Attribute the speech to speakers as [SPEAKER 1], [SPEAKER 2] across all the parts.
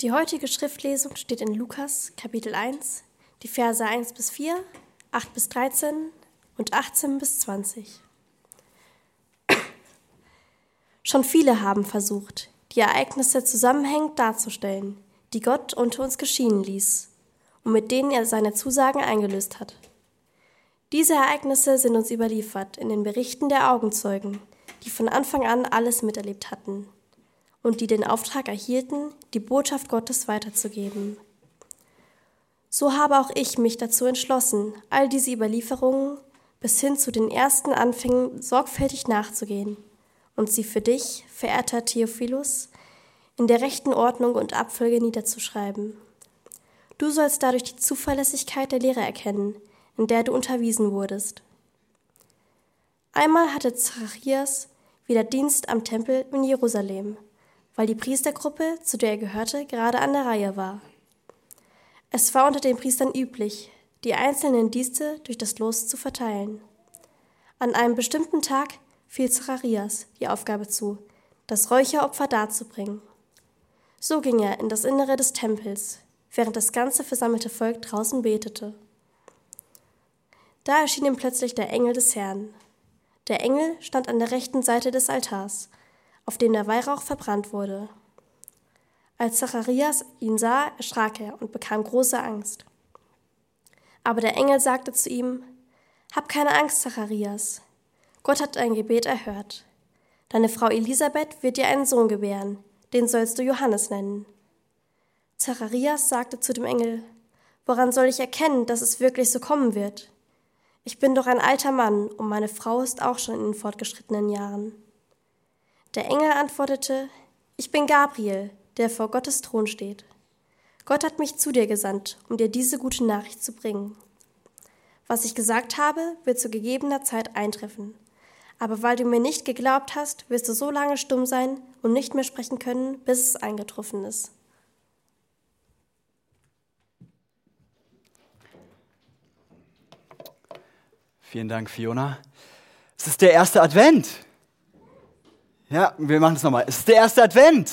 [SPEAKER 1] Die heutige Schriftlesung steht in Lukas Kapitel 1, die Verse 1 bis 4, 8 bis 13 und 18 bis 20. Schon viele haben versucht, die Ereignisse zusammenhängend darzustellen, die Gott unter uns geschehen ließ und mit denen er seine Zusagen eingelöst hat. Diese Ereignisse sind uns überliefert in den Berichten der Augenzeugen, die von Anfang an alles miterlebt hatten und die den Auftrag erhielten, die Botschaft Gottes weiterzugeben. So habe auch ich mich dazu entschlossen, all diese Überlieferungen bis hin zu den ersten Anfängen sorgfältig nachzugehen und sie für dich, verehrter Theophilus, in der rechten Ordnung und Abfolge niederzuschreiben. Du sollst dadurch die Zuverlässigkeit der Lehre erkennen, in der du unterwiesen wurdest. Einmal hatte Zacharias wieder Dienst am Tempel in Jerusalem weil die Priestergruppe, zu der er gehörte, gerade an der Reihe war. Es war unter den Priestern üblich, die einzelnen Dienste durch das Los zu verteilen. An einem bestimmten Tag fiel Zacharias die Aufgabe zu, das Räucheropfer darzubringen. So ging er in das Innere des Tempels, während das ganze versammelte Volk draußen betete. Da erschien ihm plötzlich der Engel des Herrn. Der Engel stand an der rechten Seite des Altars auf dem der Weihrauch verbrannt wurde. Als Zacharias ihn sah, erschrak er und bekam große Angst. Aber der Engel sagte zu ihm, Hab keine Angst, Zacharias. Gott hat dein Gebet erhört. Deine Frau Elisabeth wird dir einen Sohn gebären, den sollst du Johannes nennen. Zacharias sagte zu dem Engel, Woran soll ich erkennen, dass es wirklich so kommen wird? Ich bin doch ein alter Mann und meine Frau ist auch schon in den fortgeschrittenen Jahren. Der Engel antwortete, Ich bin Gabriel, der vor Gottes Thron steht. Gott hat mich zu dir gesandt, um dir diese gute Nachricht zu bringen. Was ich gesagt habe, wird zu gegebener Zeit eintreffen. Aber weil du mir nicht geglaubt hast, wirst du so lange stumm sein und nicht mehr sprechen können, bis es eingetroffen ist.
[SPEAKER 2] Vielen Dank, Fiona. Es ist der erste Advent. Ja, wir machen es nochmal. Es ist der erste Advent.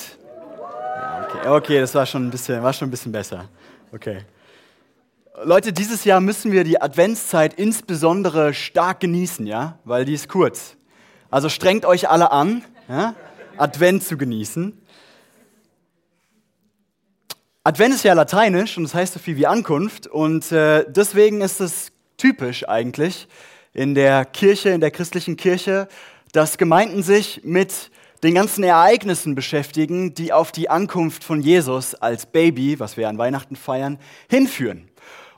[SPEAKER 2] Ja, okay, okay, das war schon, ein bisschen, war schon ein bisschen besser. Okay. Leute, dieses Jahr müssen wir die Adventszeit insbesondere stark genießen, ja, weil die ist kurz. Also strengt euch alle an, ja? Advent zu genießen. Advent ist ja lateinisch und das heißt so viel wie Ankunft und äh, deswegen ist es typisch eigentlich in der Kirche, in der christlichen Kirche, dass Gemeinden sich mit den ganzen Ereignissen beschäftigen, die auf die Ankunft von Jesus als Baby, was wir an Weihnachten feiern, hinführen.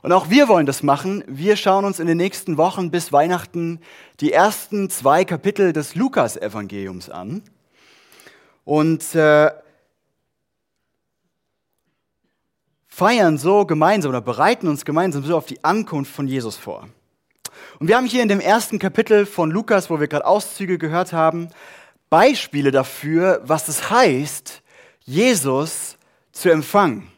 [SPEAKER 2] Und auch wir wollen das machen. Wir schauen uns in den nächsten Wochen bis Weihnachten die ersten zwei Kapitel des Lukas-Evangeliums an. Und äh, feiern so gemeinsam oder bereiten uns gemeinsam so auf die Ankunft von Jesus vor. Und wir haben hier in dem ersten Kapitel von Lukas, wo wir gerade Auszüge gehört haben, Beispiele dafür, was es heißt, Jesus zu empfangen.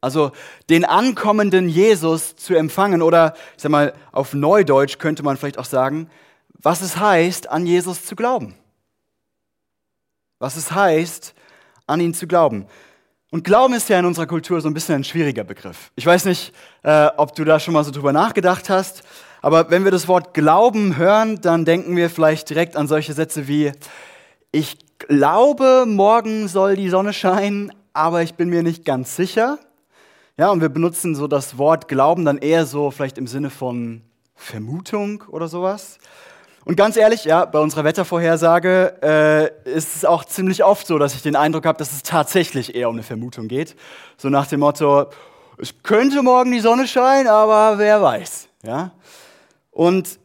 [SPEAKER 2] Also den ankommenden Jesus zu empfangen oder ich sag mal auf Neudeutsch könnte man vielleicht auch sagen, was es heißt, an Jesus zu glauben. Was es heißt, an ihn zu glauben. Und Glauben ist ja in unserer Kultur so ein bisschen ein schwieriger Begriff. Ich weiß nicht, äh, ob du da schon mal so drüber nachgedacht hast, aber wenn wir das Wort Glauben hören, dann denken wir vielleicht direkt an solche Sätze wie, ich glaube, morgen soll die Sonne scheinen, aber ich bin mir nicht ganz sicher. Ja, und wir benutzen so das Wort Glauben dann eher so vielleicht im Sinne von Vermutung oder sowas. Und ganz ehrlich, ja, bei unserer Wettervorhersage äh, ist es auch ziemlich oft so, dass ich den Eindruck habe, dass es tatsächlich eher um eine Vermutung geht. So nach dem Motto, es könnte morgen die Sonne scheinen, aber wer weiß. Ja? Und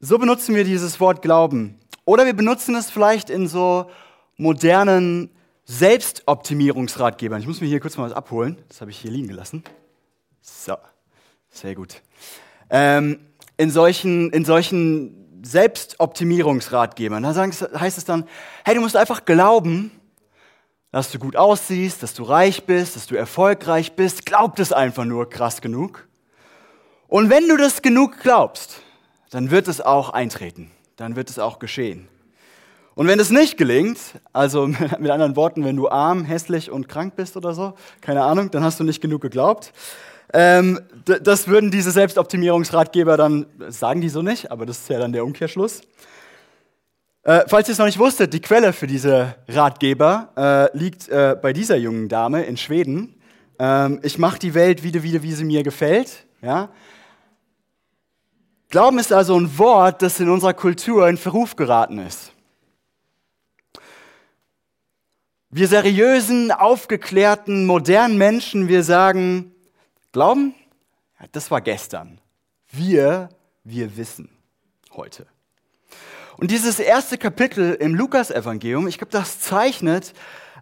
[SPEAKER 2] so benutzen wir dieses Wort Glauben. Oder wir benutzen es vielleicht in so modernen Selbstoptimierungsratgebern. Ich muss mir hier kurz mal was abholen. Das habe ich hier liegen gelassen. So, sehr gut. Ähm, in solchen, in solchen Selbstoptimierungsratgebern, da heißt es dann, hey, du musst einfach glauben, dass du gut aussiehst, dass du reich bist, dass du erfolgreich bist. Glaub das einfach nur krass genug. Und wenn du das genug glaubst, dann wird es auch eintreten, dann wird es auch geschehen. Und wenn es nicht gelingt, also mit anderen Worten, wenn du arm, hässlich und krank bist oder so, keine Ahnung, dann hast du nicht genug geglaubt. Ähm, das würden diese Selbstoptimierungsratgeber dann, sagen die so nicht, aber das ist ja dann der Umkehrschluss. Äh, falls ihr es noch nicht wusstet, die Quelle für diese Ratgeber äh, liegt äh, bei dieser jungen Dame in Schweden. Ähm, ich mache die Welt wieder, wieder, wie sie mir gefällt. Ja? Glauben ist also ein Wort, das in unserer Kultur in Verruf geraten ist. Wir seriösen, aufgeklärten, modernen Menschen, wir sagen, Glauben, das war gestern. Wir, wir wissen heute. Und dieses erste Kapitel im Lukas-Evangelium, ich glaube, das zeichnet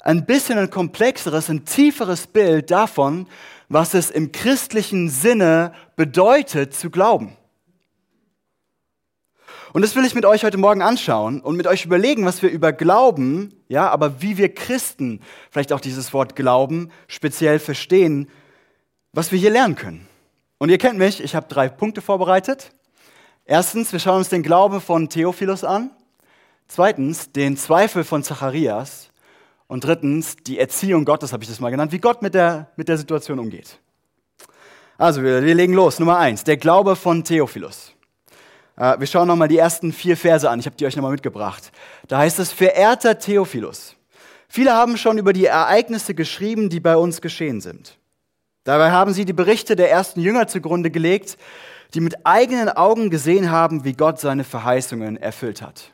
[SPEAKER 2] ein bisschen ein komplexeres, ein tieferes Bild davon, was es im christlichen Sinne bedeutet zu glauben. Und das will ich mit euch heute Morgen anschauen und mit euch überlegen, was wir über Glauben, ja, aber wie wir Christen vielleicht auch dieses Wort Glauben speziell verstehen, was wir hier lernen können. Und ihr kennt mich, ich habe drei Punkte vorbereitet. Erstens, wir schauen uns den Glaube von Theophilus an. Zweitens, den Zweifel von Zacharias. Und drittens, die Erziehung Gottes, habe ich das mal genannt, wie Gott mit der, mit der Situation umgeht. Also, wir, wir legen los. Nummer eins, der Glaube von Theophilus. Äh, wir schauen nochmal die ersten vier Verse an. Ich habe die euch nochmal mitgebracht. Da heißt es, verehrter Theophilus. Viele haben schon über die Ereignisse geschrieben, die bei uns geschehen sind. Dabei haben sie die Berichte der ersten Jünger zugrunde gelegt, die mit eigenen Augen gesehen haben, wie Gott seine Verheißungen erfüllt hat.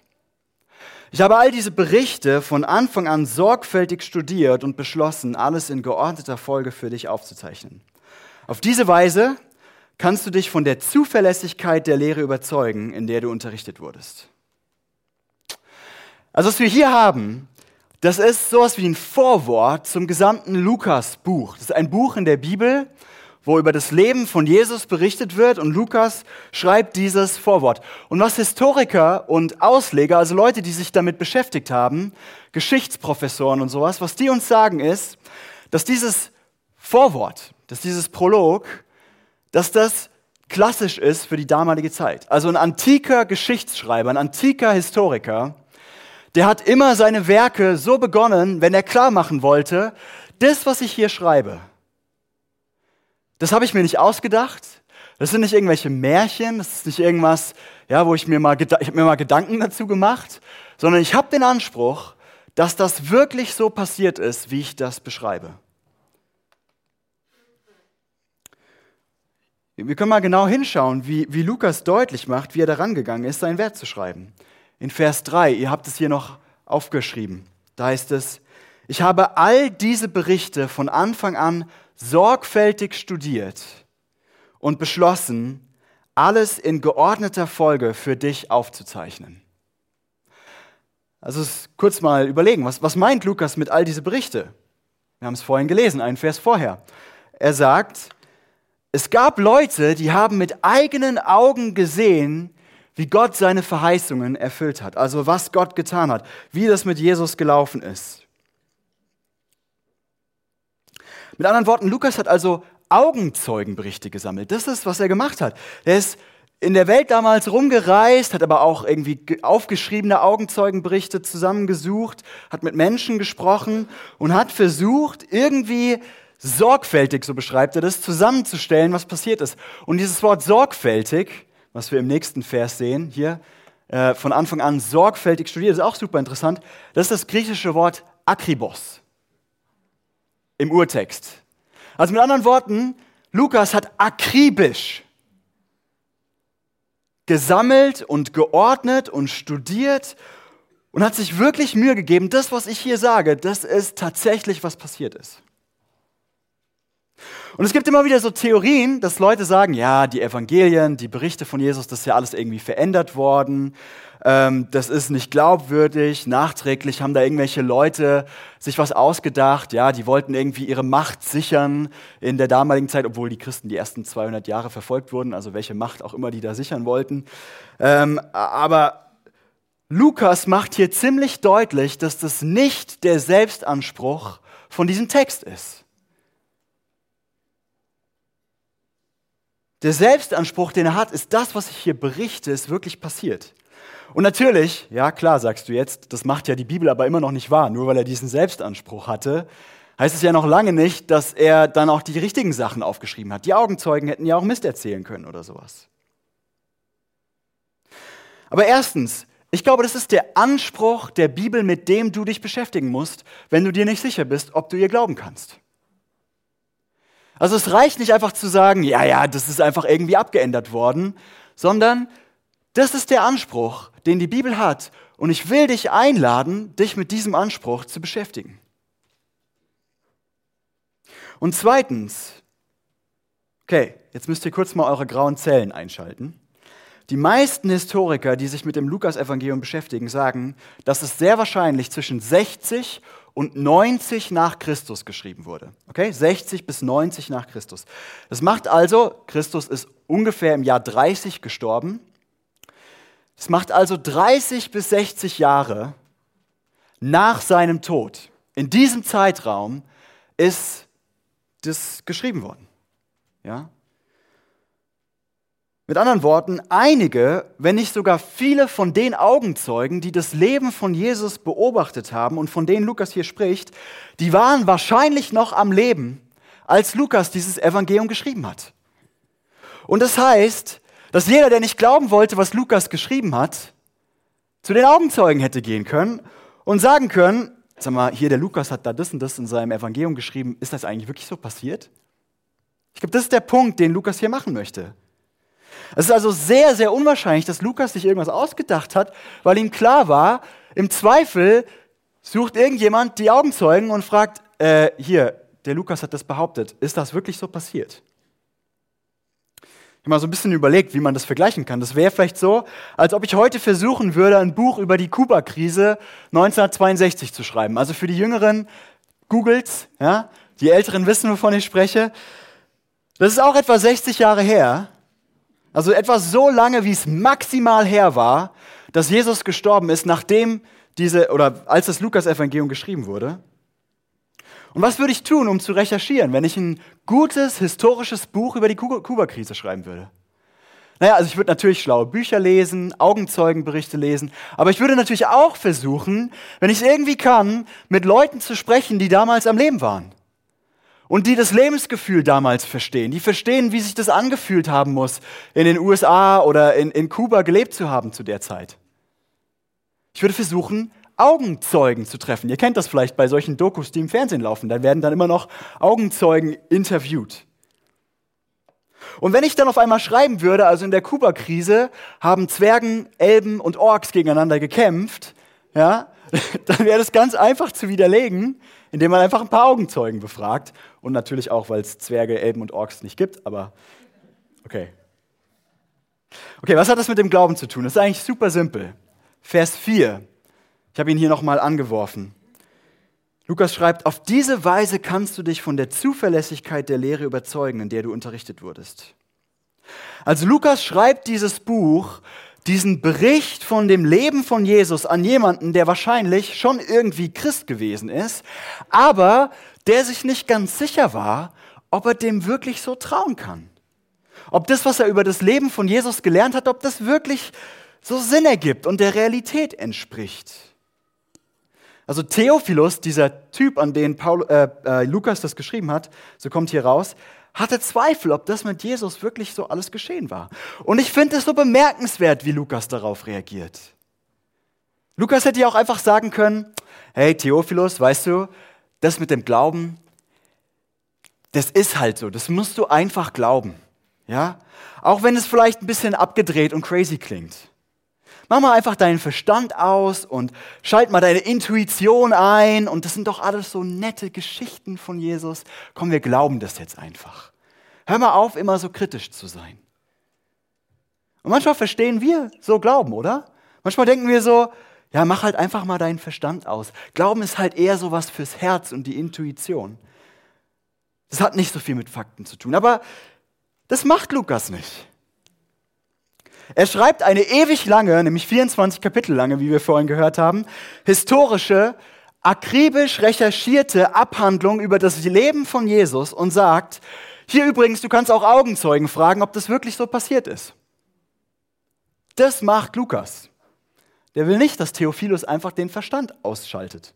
[SPEAKER 2] Ich habe all diese Berichte von Anfang an sorgfältig studiert und beschlossen, alles in geordneter Folge für dich aufzuzeichnen. Auf diese Weise kannst du dich von der Zuverlässigkeit der Lehre überzeugen, in der du unterrichtet wurdest. Also was wir hier haben, das ist sowas wie ein Vorwort zum gesamten Lukas-Buch. Das ist ein Buch in der Bibel, wo über das Leben von Jesus berichtet wird und Lukas schreibt dieses Vorwort. Und was Historiker und Ausleger, also Leute, die sich damit beschäftigt haben, Geschichtsprofessoren und sowas, was die uns sagen ist, dass dieses Vorwort, dass dieses Prolog dass das klassisch ist für die damalige Zeit. Also ein antiker Geschichtsschreiber, ein antiker Historiker, der hat immer seine Werke so begonnen, wenn er klar machen wollte, das, was ich hier schreibe, das habe ich mir nicht ausgedacht. Das sind nicht irgendwelche Märchen, das ist nicht irgendwas, ja, wo ich mir mal, ich habe mir mal Gedanken dazu gemacht, sondern ich habe den Anspruch, dass das wirklich so passiert ist, wie ich das beschreibe. Wir können mal genau hinschauen, wie, wie Lukas deutlich macht, wie er daran gegangen ist, seinen Wert zu schreiben. In Vers 3, ihr habt es hier noch aufgeschrieben, da heißt es, ich habe all diese Berichte von Anfang an sorgfältig studiert und beschlossen, alles in geordneter Folge für dich aufzuzeichnen. Also kurz mal überlegen, was, was meint Lukas mit all diese Berichte? Wir haben es vorhin gelesen, einen Vers vorher. Er sagt, es gab Leute, die haben mit eigenen Augen gesehen, wie Gott seine Verheißungen erfüllt hat. Also was Gott getan hat, wie das mit Jesus gelaufen ist. Mit anderen Worten, Lukas hat also Augenzeugenberichte gesammelt. Das ist, was er gemacht hat. Er ist in der Welt damals rumgereist, hat aber auch irgendwie aufgeschriebene Augenzeugenberichte zusammengesucht, hat mit Menschen gesprochen und hat versucht, irgendwie sorgfältig, so beschreibt er das, zusammenzustellen, was passiert ist. Und dieses Wort sorgfältig, was wir im nächsten Vers sehen, hier äh, von Anfang an sorgfältig studiert, ist auch super interessant. Das ist das griechische Wort akribos im Urtext. Also mit anderen Worten, Lukas hat akribisch gesammelt und geordnet und studiert und hat sich wirklich Mühe gegeben, das, was ich hier sage, das ist tatsächlich, was passiert ist. Und es gibt immer wieder so Theorien, dass Leute sagen, ja, die Evangelien, die Berichte von Jesus, das ist ja alles irgendwie verändert worden. Ähm, das ist nicht glaubwürdig. Nachträglich haben da irgendwelche Leute sich was ausgedacht. Ja, die wollten irgendwie ihre Macht sichern in der damaligen Zeit, obwohl die Christen die ersten 200 Jahre verfolgt wurden. Also welche Macht auch immer die da sichern wollten. Ähm, aber Lukas macht hier ziemlich deutlich, dass das nicht der Selbstanspruch von diesem Text ist. Der Selbstanspruch, den er hat, ist das, was ich hier berichte, ist wirklich passiert. Und natürlich, ja klar, sagst du jetzt, das macht ja die Bibel aber immer noch nicht wahr. Nur weil er diesen Selbstanspruch hatte, heißt es ja noch lange nicht, dass er dann auch die richtigen Sachen aufgeschrieben hat. Die Augenzeugen hätten ja auch Mist erzählen können oder sowas. Aber erstens, ich glaube, das ist der Anspruch der Bibel, mit dem du dich beschäftigen musst, wenn du dir nicht sicher bist, ob du ihr glauben kannst. Also es reicht nicht einfach zu sagen, ja, ja, das ist einfach irgendwie abgeändert worden, sondern das ist der Anspruch, den die Bibel hat. Und ich will dich einladen, dich mit diesem Anspruch zu beschäftigen. Und zweitens, okay, jetzt müsst ihr kurz mal eure grauen Zellen einschalten. Die meisten Historiker, die sich mit dem Lukasevangelium beschäftigen, sagen, dass es sehr wahrscheinlich zwischen 60 und 90 nach Christus geschrieben wurde. Okay? 60 bis 90 nach Christus. Das macht also, Christus ist ungefähr im Jahr 30 gestorben. Das macht also 30 bis 60 Jahre nach seinem Tod. In diesem Zeitraum ist das geschrieben worden. Ja? Mit anderen Worten, einige, wenn nicht sogar viele von den Augenzeugen, die das Leben von Jesus beobachtet haben und von denen Lukas hier spricht, die waren wahrscheinlich noch am Leben, als Lukas dieses Evangelium geschrieben hat. Und das heißt, dass jeder, der nicht glauben wollte, was Lukas geschrieben hat, zu den Augenzeugen hätte gehen können und sagen können, sag mal, hier der Lukas hat da das und das in seinem Evangelium geschrieben, ist das eigentlich wirklich so passiert? Ich glaube, das ist der Punkt, den Lukas hier machen möchte. Es ist also sehr, sehr unwahrscheinlich, dass Lukas sich irgendwas ausgedacht hat, weil ihm klar war, im Zweifel sucht irgendjemand die Augenzeugen und fragt, äh, hier, der Lukas hat das behauptet, ist das wirklich so passiert? Ich habe mal so ein bisschen überlegt, wie man das vergleichen kann. Das wäre vielleicht so, als ob ich heute versuchen würde, ein Buch über die Kuba-Krise 1962 zu schreiben. Also für die Jüngeren, googelt's, ja, die Älteren wissen, wovon ich spreche. Das ist auch etwa 60 Jahre her. Also etwa so lange, wie es maximal her war, dass Jesus gestorben ist, nachdem diese, oder als das Lukas-Evangelium geschrieben wurde. Und was würde ich tun, um zu recherchieren, wenn ich ein gutes historisches Buch über die Kuba-Krise schreiben würde? Naja, also ich würde natürlich schlaue Bücher lesen, Augenzeugenberichte lesen, aber ich würde natürlich auch versuchen, wenn ich es irgendwie kann, mit Leuten zu sprechen, die damals am Leben waren und die das Lebensgefühl damals verstehen. Die verstehen, wie sich das angefühlt haben muss, in den USA oder in, in Kuba gelebt zu haben zu der Zeit. Ich würde versuchen, Augenzeugen zu treffen. Ihr kennt das vielleicht bei solchen Dokus, die im Fernsehen laufen. Da werden dann immer noch Augenzeugen interviewt. Und wenn ich dann auf einmal schreiben würde, also in der Kuba-Krise haben Zwergen, Elben und Orks gegeneinander gekämpft, ja, dann wäre das ganz einfach zu widerlegen, indem man einfach ein paar Augenzeugen befragt. Und natürlich auch, weil es Zwerge, Elben und Orks nicht gibt, aber okay. Okay, was hat das mit dem Glauben zu tun? Das ist eigentlich super simpel. Vers 4. Ich habe ihn hier nochmal angeworfen. Lukas schreibt, auf diese Weise kannst du dich von der Zuverlässigkeit der Lehre überzeugen, in der du unterrichtet wurdest. Also Lukas schreibt dieses Buch diesen Bericht von dem Leben von Jesus an jemanden, der wahrscheinlich schon irgendwie Christ gewesen ist, aber der sich nicht ganz sicher war, ob er dem wirklich so trauen kann. Ob das, was er über das Leben von Jesus gelernt hat, ob das wirklich so Sinn ergibt und der Realität entspricht. Also Theophilus, dieser Typ, an den Paul, äh, äh, Lukas das geschrieben hat, so kommt hier raus, hatte Zweifel, ob das mit Jesus wirklich so alles geschehen war. Und ich finde es so bemerkenswert, wie Lukas darauf reagiert. Lukas hätte ja auch einfach sagen können, hey Theophilus, weißt du, das mit dem Glauben, das ist halt so, das musst du einfach glauben. Ja? Auch wenn es vielleicht ein bisschen abgedreht und crazy klingt. Mach mal einfach deinen Verstand aus und schalt mal deine Intuition ein. Und das sind doch alles so nette Geschichten von Jesus. Komm, wir glauben das jetzt einfach. Hör mal auf, immer so kritisch zu sein. Und manchmal verstehen wir so Glauben, oder? Manchmal denken wir so, ja, mach halt einfach mal deinen Verstand aus. Glauben ist halt eher so was fürs Herz und die Intuition. Das hat nicht so viel mit Fakten zu tun. Aber das macht Lukas nicht. Er schreibt eine ewig lange, nämlich 24 Kapitel lange, wie wir vorhin gehört haben, historische, akribisch recherchierte Abhandlung über das Leben von Jesus und sagt, hier übrigens, du kannst auch Augenzeugen fragen, ob das wirklich so passiert ist. Das macht Lukas. Der will nicht, dass Theophilus einfach den Verstand ausschaltet.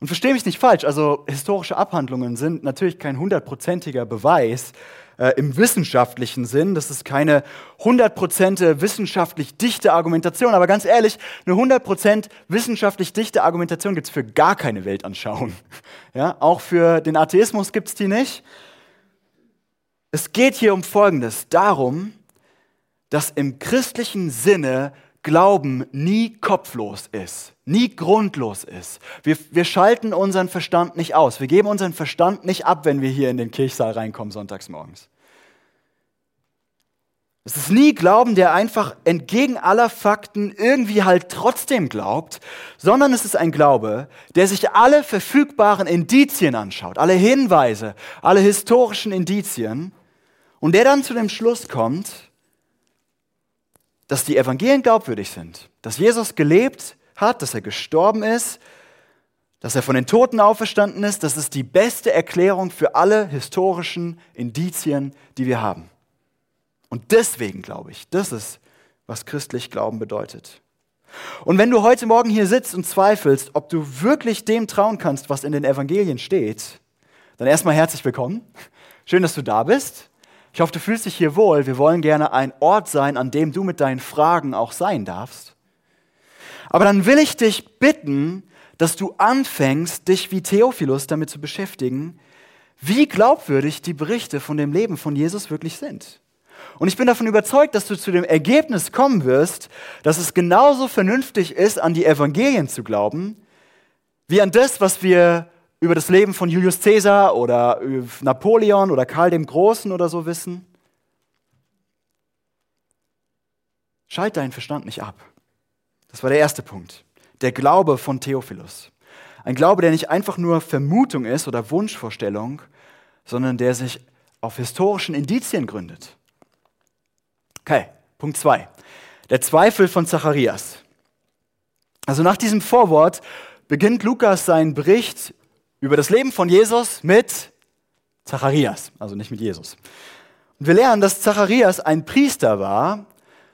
[SPEAKER 2] Und verstehe mich nicht falsch, also historische Abhandlungen sind natürlich kein hundertprozentiger Beweis äh, im wissenschaftlichen Sinn. Das ist keine hundertprozentige wissenschaftlich dichte Argumentation. Aber ganz ehrlich, eine hundertprozent wissenschaftlich dichte Argumentation gibt es für gar keine Weltanschauung. Ja, auch für den Atheismus gibt es die nicht. Es geht hier um Folgendes, darum, dass im christlichen Sinne Glauben nie kopflos ist, nie grundlos ist. Wir, wir schalten unseren Verstand nicht aus. Wir geben unseren Verstand nicht ab, wenn wir hier in den Kirchsaal reinkommen sonntags morgens. Es ist nie Glauben, der einfach entgegen aller Fakten irgendwie halt trotzdem glaubt, sondern es ist ein Glaube, der sich alle verfügbaren Indizien anschaut, alle Hinweise, alle historischen Indizien und der dann zu dem Schluss kommt, dass die Evangelien glaubwürdig sind, dass Jesus gelebt hat, dass er gestorben ist, dass er von den Toten auferstanden ist, das ist die beste Erklärung für alle historischen Indizien, die wir haben. Und deswegen glaube ich, das ist, was christlich Glauben bedeutet. Und wenn du heute Morgen hier sitzt und zweifelst, ob du wirklich dem trauen kannst, was in den Evangelien steht, dann erstmal herzlich willkommen. Schön, dass du da bist. Ich hoffe, du fühlst dich hier wohl. Wir wollen gerne ein Ort sein, an dem du mit deinen Fragen auch sein darfst. Aber dann will ich dich bitten, dass du anfängst, dich wie Theophilus damit zu beschäftigen, wie glaubwürdig die Berichte von dem Leben von Jesus wirklich sind. Und ich bin davon überzeugt, dass du zu dem Ergebnis kommen wirst, dass es genauso vernünftig ist, an die Evangelien zu glauben, wie an das, was wir über das Leben von Julius Caesar oder Napoleon oder Karl dem Großen oder so wissen. Schalt deinen Verstand nicht ab. Das war der erste Punkt. Der Glaube von Theophilus. Ein Glaube, der nicht einfach nur Vermutung ist oder Wunschvorstellung, sondern der sich auf historischen Indizien gründet. Okay, Punkt zwei. Der Zweifel von Zacharias. Also nach diesem Vorwort beginnt Lukas seinen Bericht über das Leben von Jesus mit Zacharias, also nicht mit Jesus. Und wir lernen, dass Zacharias ein Priester war.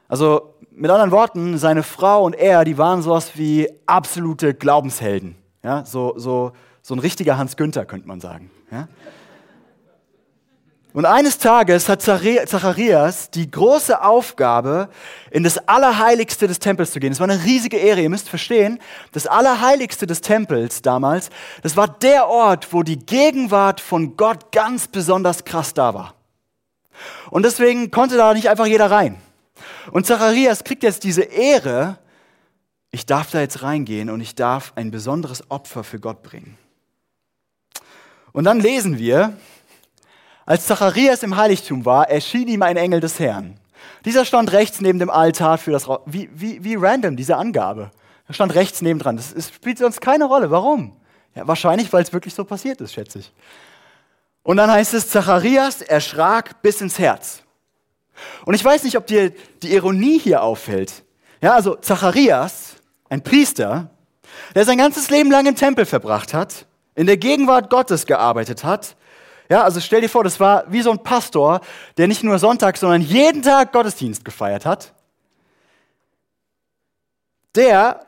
[SPEAKER 2] Also mit anderen Worten, seine Frau und er, die waren sowas wie absolute Glaubenshelden. Ja, so, so, so ein richtiger Hans Günther, könnte man sagen. Ja? Und eines Tages hat Zacharias die große Aufgabe, in das Allerheiligste des Tempels zu gehen. Es war eine riesige Ehre. Ihr müsst verstehen, das Allerheiligste des Tempels damals, das war der Ort, wo die Gegenwart von Gott ganz besonders krass da war. Und deswegen konnte da nicht einfach jeder rein. Und Zacharias kriegt jetzt diese Ehre, ich darf da jetzt reingehen und ich darf ein besonderes Opfer für Gott bringen. Und dann lesen wir, als Zacharias im Heiligtum war, erschien ihm ein Engel des Herrn. Dieser stand rechts neben dem Altar für das Ra wie, wie, wie random, diese Angabe. Er stand rechts nebendran. Das, das spielt sonst keine Rolle. Warum? Ja, wahrscheinlich, weil es wirklich so passiert ist, schätze ich. Und dann heißt es, Zacharias erschrak bis ins Herz. Und ich weiß nicht, ob dir die Ironie hier auffällt. Ja, also Zacharias, ein Priester, der sein ganzes Leben lang im Tempel verbracht hat, in der Gegenwart Gottes gearbeitet hat, ja, also stell dir vor, das war wie so ein Pastor, der nicht nur Sonntag, sondern jeden Tag Gottesdienst gefeiert hat. Der,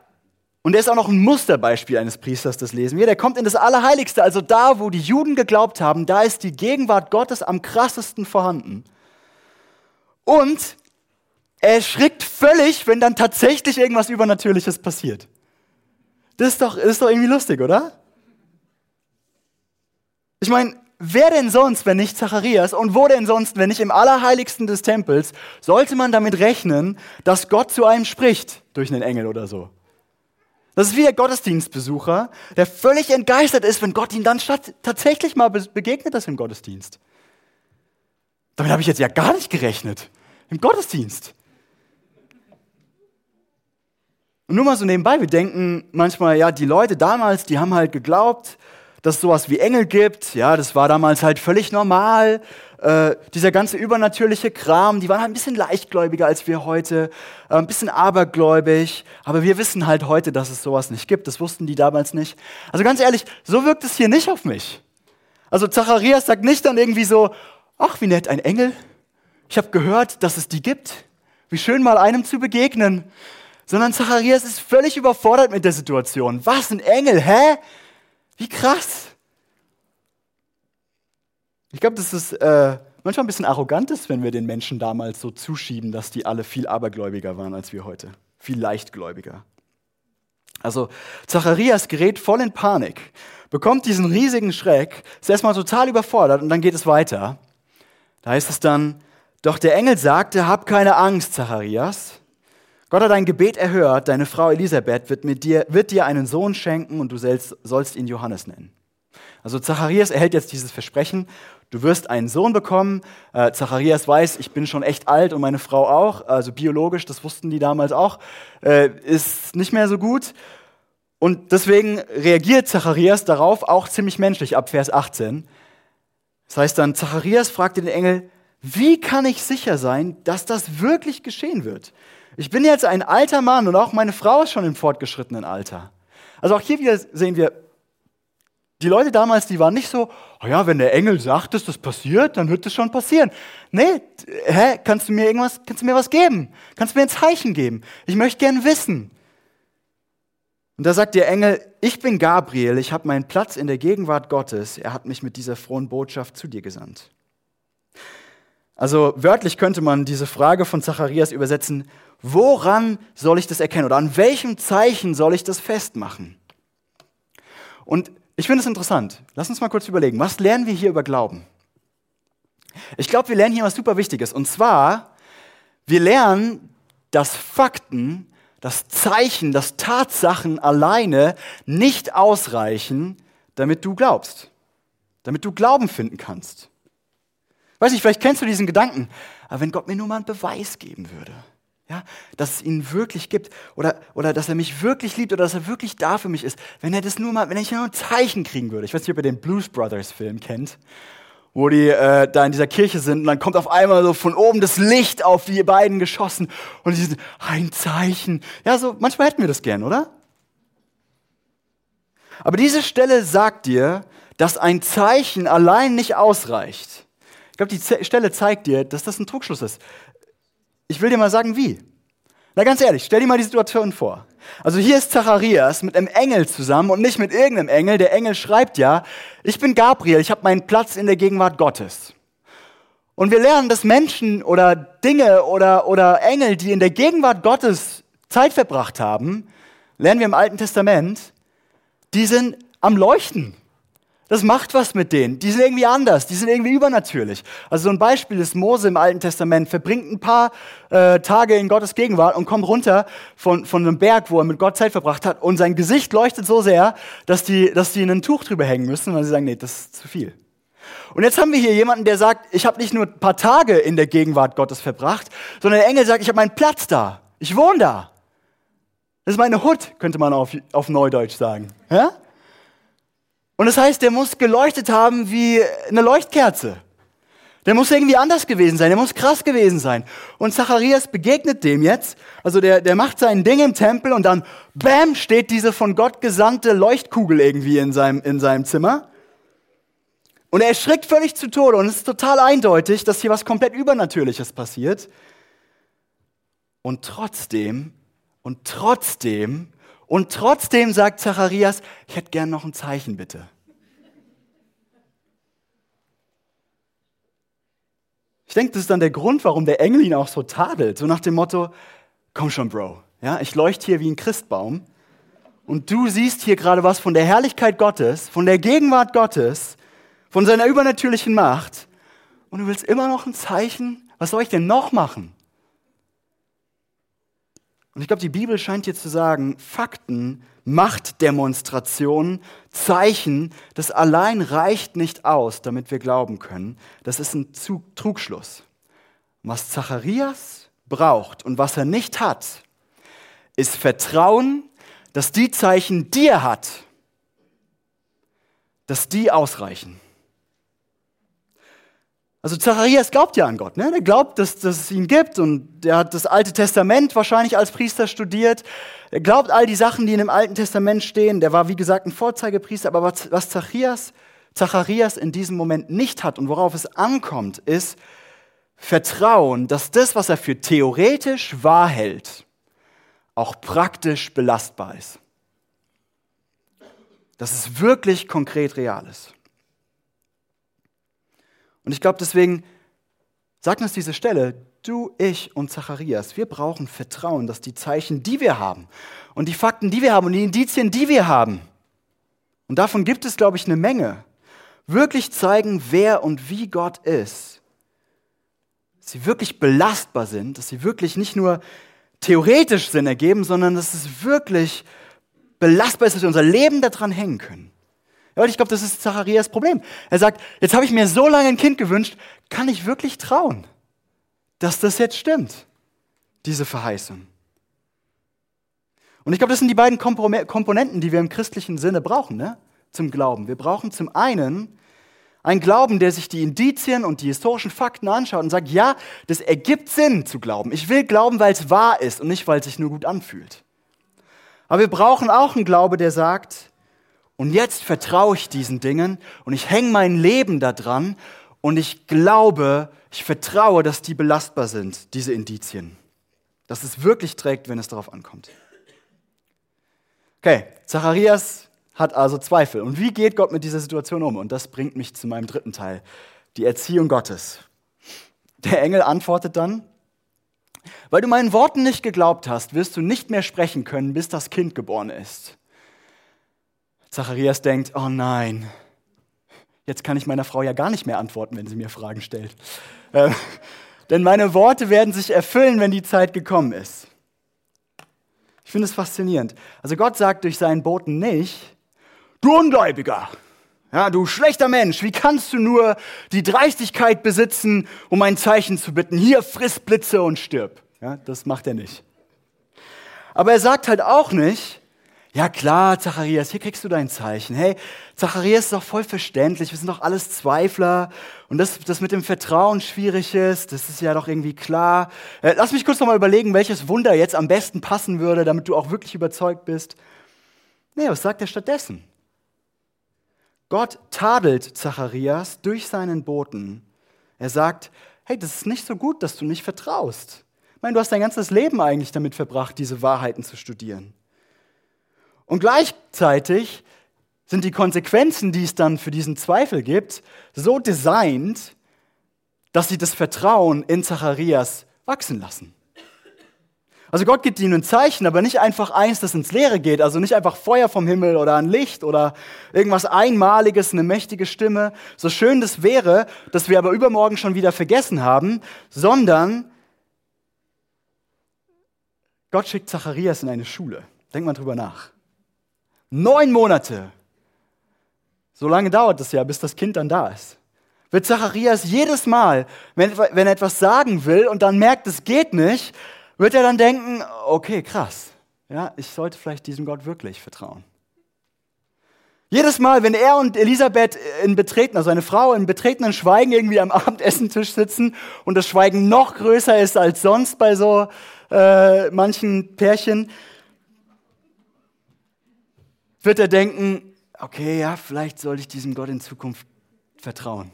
[SPEAKER 2] und der ist auch noch ein Musterbeispiel eines Priesters, das lesen wir, der kommt in das Allerheiligste, also da, wo die Juden geglaubt haben, da ist die Gegenwart Gottes am krassesten vorhanden. Und er erschrickt völlig, wenn dann tatsächlich irgendwas Übernatürliches passiert. Das ist doch, ist doch irgendwie lustig, oder? Ich meine, wer denn sonst, wenn nicht Zacharias? Und wo denn sonst, wenn nicht im Allerheiligsten des Tempels, sollte man damit rechnen, dass Gott zu einem spricht durch einen Engel oder so? Das ist wie der Gottesdienstbesucher, der völlig entgeistert ist, wenn Gott ihm dann tatsächlich mal begegnet ist im Gottesdienst. Damit habe ich jetzt ja gar nicht gerechnet. Im Gottesdienst. Und nur mal so nebenbei, wir denken manchmal, ja, die Leute damals, die haben halt geglaubt, dass es sowas wie Engel gibt. Ja, das war damals halt völlig normal. Äh, dieser ganze übernatürliche Kram, die waren halt ein bisschen leichtgläubiger als wir heute, äh, ein bisschen abergläubig. Aber wir wissen halt heute, dass es sowas nicht gibt. Das wussten die damals nicht. Also ganz ehrlich, so wirkt es hier nicht auf mich. Also Zacharias sagt nicht dann irgendwie so, ach, wie nett, ein Engel. Ich habe gehört, dass es die gibt. Wie schön mal einem zu begegnen. sondern Zacharias ist völlig überfordert mit der Situation. Was, ein Engel, hä? Wie krass. Ich glaube, das ist äh, manchmal ein bisschen arrogant ist, wenn wir den Menschen damals so zuschieben, dass die alle viel abergläubiger waren als wir heute. Viel leichtgläubiger. Also Zacharias gerät voll in Panik, bekommt diesen riesigen Schreck, ist erstmal total überfordert und dann geht es weiter. Da heißt es dann, doch der Engel sagte, hab keine Angst, Zacharias. Gott hat dein Gebet erhört, deine Frau Elisabeth wird, mit dir, wird dir einen Sohn schenken und du sollst, sollst ihn Johannes nennen. Also Zacharias erhält jetzt dieses Versprechen, du wirst einen Sohn bekommen. Äh, Zacharias weiß, ich bin schon echt alt und meine Frau auch, also biologisch, das wussten die damals auch, äh, ist nicht mehr so gut. Und deswegen reagiert Zacharias darauf auch ziemlich menschlich ab Vers 18. Das heißt dann, Zacharias fragte den Engel, wie kann ich sicher sein, dass das wirklich geschehen wird? Ich bin jetzt ein alter Mann und auch meine Frau ist schon im fortgeschrittenen Alter. Also auch hier wieder sehen wir, die Leute damals, die waren nicht so, oh ja, wenn der Engel sagt, dass das passiert, dann wird das schon passieren. Nee, hä, kannst du mir irgendwas, kannst du mir was geben? Kannst du mir ein Zeichen geben? Ich möchte gern wissen. Und da sagt der Engel, ich bin Gabriel, ich habe meinen Platz in der Gegenwart Gottes, er hat mich mit dieser frohen Botschaft zu dir gesandt. Also wörtlich könnte man diese Frage von Zacharias übersetzen, woran soll ich das erkennen oder an welchem Zeichen soll ich das festmachen? Und ich finde es interessant. Lass uns mal kurz überlegen, was lernen wir hier über Glauben? Ich glaube, wir lernen hier was super Wichtiges. Und zwar, wir lernen, dass Fakten, dass Zeichen, dass Tatsachen alleine nicht ausreichen, damit du glaubst. Damit du Glauben finden kannst. Weiß nicht, vielleicht kennst du diesen Gedanken. Aber wenn Gott mir nur mal einen Beweis geben würde, ja, dass es ihn wirklich gibt oder, oder dass er mich wirklich liebt oder dass er wirklich da für mich ist, wenn er das nur mal, wenn ich nur ein Zeichen kriegen würde. Ich weiß nicht, ob ihr den Blues Brothers Film kennt, wo die äh, da in dieser Kirche sind und dann kommt auf einmal so von oben das Licht auf die beiden geschossen und die sind ein Zeichen. Ja, so manchmal hätten wir das gern, oder? Aber diese Stelle sagt dir, dass ein Zeichen allein nicht ausreicht. Ich glaube, die Stelle zeigt dir, dass das ein Trugschluss ist. Ich will dir mal sagen, wie. Na ganz ehrlich, stell dir mal die Situation vor. Also hier ist Zacharias mit einem Engel zusammen und nicht mit irgendeinem Engel. Der Engel schreibt ja, ich bin Gabriel, ich habe meinen Platz in der Gegenwart Gottes. Und wir lernen, dass Menschen oder Dinge oder, oder Engel, die in der Gegenwart Gottes Zeit verbracht haben, lernen wir im Alten Testament, die sind am Leuchten. Das macht was mit denen. Die sind irgendwie anders, die sind irgendwie übernatürlich. Also so ein Beispiel ist Mose im Alten Testament, verbringt ein paar äh, Tage in Gottes Gegenwart und kommt runter von, von einem Berg, wo er mit Gott Zeit verbracht hat und sein Gesicht leuchtet so sehr, dass die, dass die ein Tuch drüber hängen müssen, weil sie sagen, nee, das ist zu viel. Und jetzt haben wir hier jemanden, der sagt, ich habe nicht nur ein paar Tage in der Gegenwart Gottes verbracht, sondern der Engel sagt, ich habe meinen Platz da. Ich wohne da. Das ist meine Hut, könnte man auf, auf Neudeutsch sagen. Ja? Und das heißt, der muss geleuchtet haben wie eine Leuchtkerze. Der muss irgendwie anders gewesen sein, der muss krass gewesen sein. Und Zacharias begegnet dem jetzt, also der, der macht sein Ding im Tempel und dann, bam, steht diese von Gott gesandte Leuchtkugel irgendwie in seinem, in seinem Zimmer. Und er erschrickt völlig zu Tode und es ist total eindeutig, dass hier was komplett Übernatürliches passiert. Und trotzdem, und trotzdem und trotzdem sagt Zacharias, ich hätte gern noch ein Zeichen, bitte. Ich denke, das ist dann der Grund, warum der Engel ihn auch so tadelt. So nach dem Motto, komm schon, Bro. Ja, ich leuchte hier wie ein Christbaum. Und du siehst hier gerade was von der Herrlichkeit Gottes, von der Gegenwart Gottes, von seiner übernatürlichen Macht. Und du willst immer noch ein Zeichen? Was soll ich denn noch machen? Und ich glaube, die Bibel scheint hier zu sagen, Fakten, Machtdemonstrationen, Zeichen, das allein reicht nicht aus, damit wir glauben können. Das ist ein Trugschluss. Was Zacharias braucht und was er nicht hat, ist Vertrauen, dass die Zeichen, die er hat, dass die ausreichen. Also Zacharias glaubt ja an Gott, ne? Der glaubt, dass, dass es ihn gibt und der hat das Alte Testament wahrscheinlich als Priester studiert. Er glaubt all die Sachen, die in dem Alten Testament stehen. Der war, wie gesagt, ein Vorzeigepriester. Aber was, was Zacharias, Zacharias in diesem Moment nicht hat und worauf es ankommt, ist Vertrauen, dass das, was er für theoretisch wahr hält, auch praktisch belastbar ist. Dass es wirklich konkret real ist. Und ich glaube, deswegen sagt uns diese Stelle, du, ich und Zacharias, wir brauchen Vertrauen, dass die Zeichen, die wir haben und die Fakten, die wir haben und die Indizien, die wir haben, und davon gibt es, glaube ich, eine Menge, wirklich zeigen, wer und wie Gott ist. Dass sie wirklich belastbar sind, dass sie wirklich nicht nur theoretisch Sinn ergeben, sondern dass es wirklich belastbar ist, dass wir unser Leben daran hängen können. Und ich glaube, das ist Zacharias Problem. Er sagt, jetzt habe ich mir so lange ein Kind gewünscht, kann ich wirklich trauen, dass das jetzt stimmt, diese Verheißung. Und ich glaube, das sind die beiden Komponenten, die wir im christlichen Sinne brauchen, ne? zum Glauben. Wir brauchen zum einen einen Glauben, der sich die Indizien und die historischen Fakten anschaut und sagt, ja, das ergibt Sinn zu glauben. Ich will glauben, weil es wahr ist und nicht, weil es sich nur gut anfühlt. Aber wir brauchen auch einen Glaube, der sagt, und jetzt vertraue ich diesen Dingen und ich hänge mein Leben daran und ich glaube, ich vertraue, dass die belastbar sind, diese Indizien. Dass es wirklich trägt, wenn es darauf ankommt. Okay, Zacharias hat also Zweifel. Und wie geht Gott mit dieser Situation um? Und das bringt mich zu meinem dritten Teil, die Erziehung Gottes. Der Engel antwortet dann, weil du meinen Worten nicht geglaubt hast, wirst du nicht mehr sprechen können, bis das Kind geboren ist. Zacharias denkt, oh nein, jetzt kann ich meiner Frau ja gar nicht mehr antworten, wenn sie mir Fragen stellt. Äh, denn meine Worte werden sich erfüllen, wenn die Zeit gekommen ist. Ich finde es faszinierend. Also Gott sagt durch seinen Boten nicht, du Ungläubiger, ja, du schlechter Mensch, wie kannst du nur die Dreistigkeit besitzen, um ein Zeichen zu bitten? Hier friss Blitze und stirb. Ja, das macht er nicht. Aber er sagt halt auch nicht, ja klar, Zacharias, hier kriegst du dein Zeichen. Hey, Zacharias ist doch voll verständlich, wir sind doch alles Zweifler und das, das mit dem Vertrauen schwierig ist, das ist ja doch irgendwie klar. Äh, lass mich kurz nochmal überlegen, welches Wunder jetzt am besten passen würde, damit du auch wirklich überzeugt bist. Nee, was sagt er stattdessen? Gott tadelt Zacharias durch seinen Boten. Er sagt, hey, das ist nicht so gut, dass du nicht vertraust. Ich meine, du hast dein ganzes Leben eigentlich damit verbracht, diese Wahrheiten zu studieren. Und gleichzeitig sind die Konsequenzen, die es dann für diesen Zweifel gibt, so designt, dass sie das Vertrauen in Zacharias wachsen lassen. Also Gott gibt ihnen ein Zeichen, aber nicht einfach eins, das ins Leere geht. Also nicht einfach Feuer vom Himmel oder ein Licht oder irgendwas Einmaliges, eine mächtige Stimme. So schön das wäre, dass wir aber übermorgen schon wieder vergessen haben, sondern Gott schickt Zacharias in eine Schule. Denk mal drüber nach. Neun Monate. So lange dauert es ja, bis das Kind dann da ist. Wird Zacharias jedes Mal, wenn, er etwas sagen will und dann merkt, es geht nicht, wird er dann denken, okay, krass, ja, ich sollte vielleicht diesem Gott wirklich vertrauen. Jedes Mal, wenn er und Elisabeth in betreten, also eine Frau in betretenen Schweigen irgendwie am Abendessentisch sitzen und das Schweigen noch größer ist als sonst bei so äh, manchen Pärchen, wird er denken, okay, ja, vielleicht soll ich diesem Gott in Zukunft vertrauen.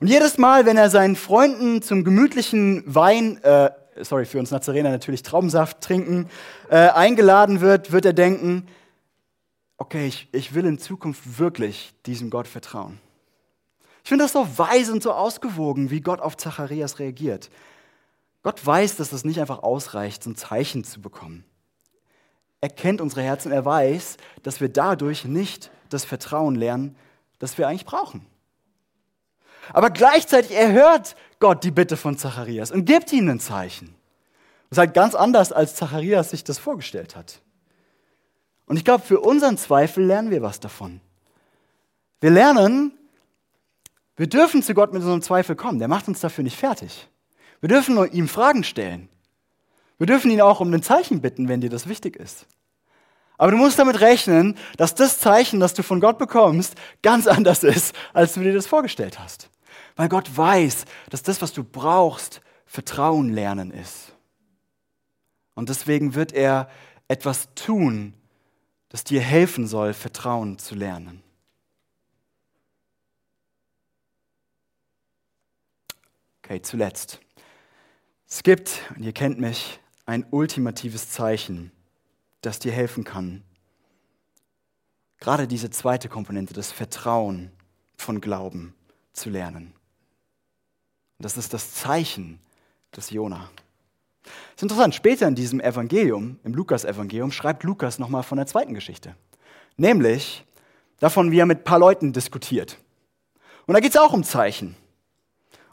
[SPEAKER 2] Und jedes Mal, wenn er seinen Freunden zum gemütlichen Wein, äh, sorry, für uns Nazarener natürlich Traubensaft trinken, äh, eingeladen wird, wird er denken, okay, ich, ich will in Zukunft wirklich diesem Gott vertrauen. Ich finde das so weise und so ausgewogen, wie Gott auf Zacharias reagiert. Gott weiß, dass das nicht einfach ausreicht, so ein Zeichen zu bekommen. Er kennt unsere Herzen, er weiß, dass wir dadurch nicht das Vertrauen lernen, das wir eigentlich brauchen. Aber gleichzeitig erhört Gott die Bitte von Zacharias und gibt ihm ein Zeichen. Das ist halt ganz anders, als Zacharias sich das vorgestellt hat. Und ich glaube, für unseren Zweifel lernen wir was davon. Wir lernen, wir dürfen zu Gott mit unserem Zweifel kommen. Der macht uns dafür nicht fertig. Wir dürfen nur ihm Fragen stellen. Wir dürfen ihn auch um ein Zeichen bitten, wenn dir das wichtig ist. Aber du musst damit rechnen, dass das Zeichen, das du von Gott bekommst, ganz anders ist, als du dir das vorgestellt hast. Weil Gott weiß, dass das, was du brauchst, Vertrauen lernen ist. Und deswegen wird er etwas tun, das dir helfen soll, Vertrauen zu lernen. Okay, zuletzt. Es gibt, und ihr kennt mich, ein ultimatives Zeichen, das dir helfen kann. Gerade diese zweite Komponente, das Vertrauen von Glauben zu lernen. Das ist das Zeichen des Jona. Das ist interessant, später in diesem Evangelium, im Lukas-Evangelium, schreibt Lukas nochmal von der zweiten Geschichte. Nämlich davon, wie er mit ein paar Leuten diskutiert. Und da geht es auch um Zeichen.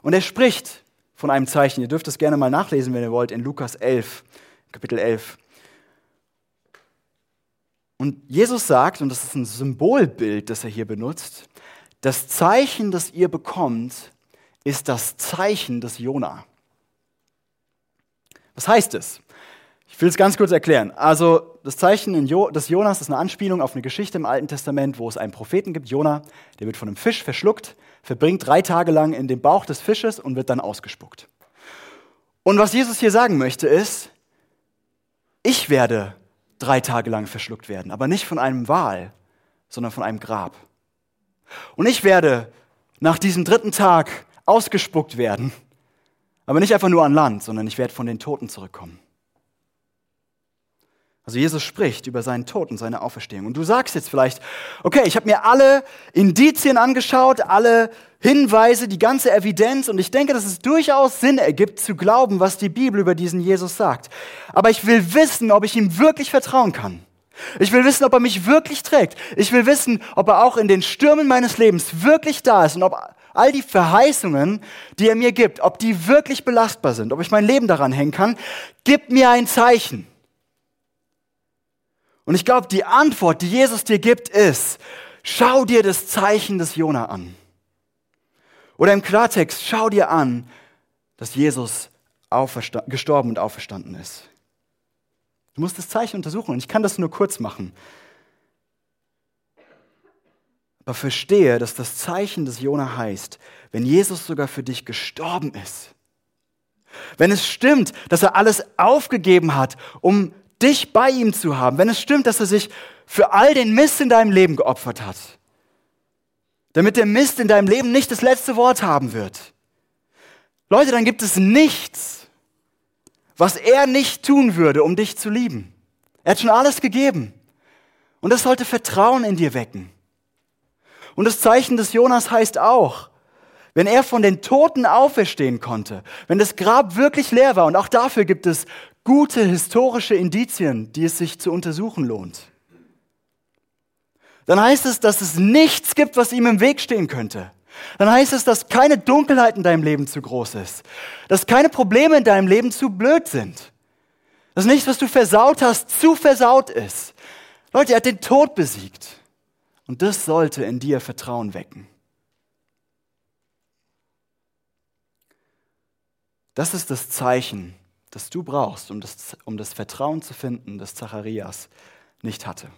[SPEAKER 2] Und er spricht von einem Zeichen. Ihr dürft es gerne mal nachlesen, wenn ihr wollt, in Lukas 11, Kapitel 11. Und Jesus sagt, und das ist ein Symbolbild, das er hier benutzt, das Zeichen, das ihr bekommt, ist das Zeichen des Jona. Was heißt es? Ich will es ganz kurz erklären. Also das Zeichen des Jonas ist eine Anspielung auf eine Geschichte im Alten Testament, wo es einen Propheten gibt, Jona, der wird von einem Fisch verschluckt, verbringt drei Tage lang in dem Bauch des Fisches und wird dann ausgespuckt. Und was Jesus hier sagen möchte ist, ich werde drei Tage lang verschluckt werden, aber nicht von einem Wal, sondern von einem Grab. Und ich werde nach diesem dritten Tag ausgespuckt werden, aber nicht einfach nur an Land, sondern ich werde von den Toten zurückkommen. Also Jesus spricht über seinen Tod und seine Auferstehung. Und du sagst jetzt vielleicht, okay, ich habe mir alle Indizien angeschaut, alle Hinweise, die ganze Evidenz und ich denke, dass es durchaus Sinn ergibt zu glauben, was die Bibel über diesen Jesus sagt. Aber ich will wissen, ob ich ihm wirklich vertrauen kann. Ich will wissen, ob er mich wirklich trägt. Ich will wissen, ob er auch in den Stürmen meines Lebens wirklich da ist und ob all die Verheißungen, die er mir gibt, ob die wirklich belastbar sind, ob ich mein Leben daran hängen kann. Gib mir ein Zeichen. Und ich glaube, die Antwort, die Jesus dir gibt, ist, schau dir das Zeichen des Jona an. Oder im Klartext, schau dir an, dass Jesus gestorben und auferstanden ist. Du musst das Zeichen untersuchen und ich kann das nur kurz machen. Aber verstehe, dass das Zeichen des Jona heißt, wenn Jesus sogar für dich gestorben ist, wenn es stimmt, dass er alles aufgegeben hat, um dich bei ihm zu haben, wenn es stimmt, dass er sich für all den Mist in deinem Leben geopfert hat, damit der Mist in deinem Leben nicht das letzte Wort haben wird. Leute, dann gibt es nichts, was er nicht tun würde, um dich zu lieben. Er hat schon alles gegeben. Und das sollte Vertrauen in dir wecken. Und das Zeichen des Jonas heißt auch, wenn er von den Toten auferstehen konnte, wenn das Grab wirklich leer war, und auch dafür gibt es gute historische Indizien, die es sich zu untersuchen lohnt, dann heißt es, dass es nichts gibt, was ihm im Weg stehen könnte. Dann heißt es, dass keine Dunkelheit in deinem Leben zu groß ist, dass keine Probleme in deinem Leben zu blöd sind, dass nichts, was du versaut hast, zu versaut ist. Leute, er hat den Tod besiegt. Und das sollte in dir Vertrauen wecken. Das ist das Zeichen, das du brauchst, um das, um das Vertrauen zu finden, das Zacharias nicht hatte.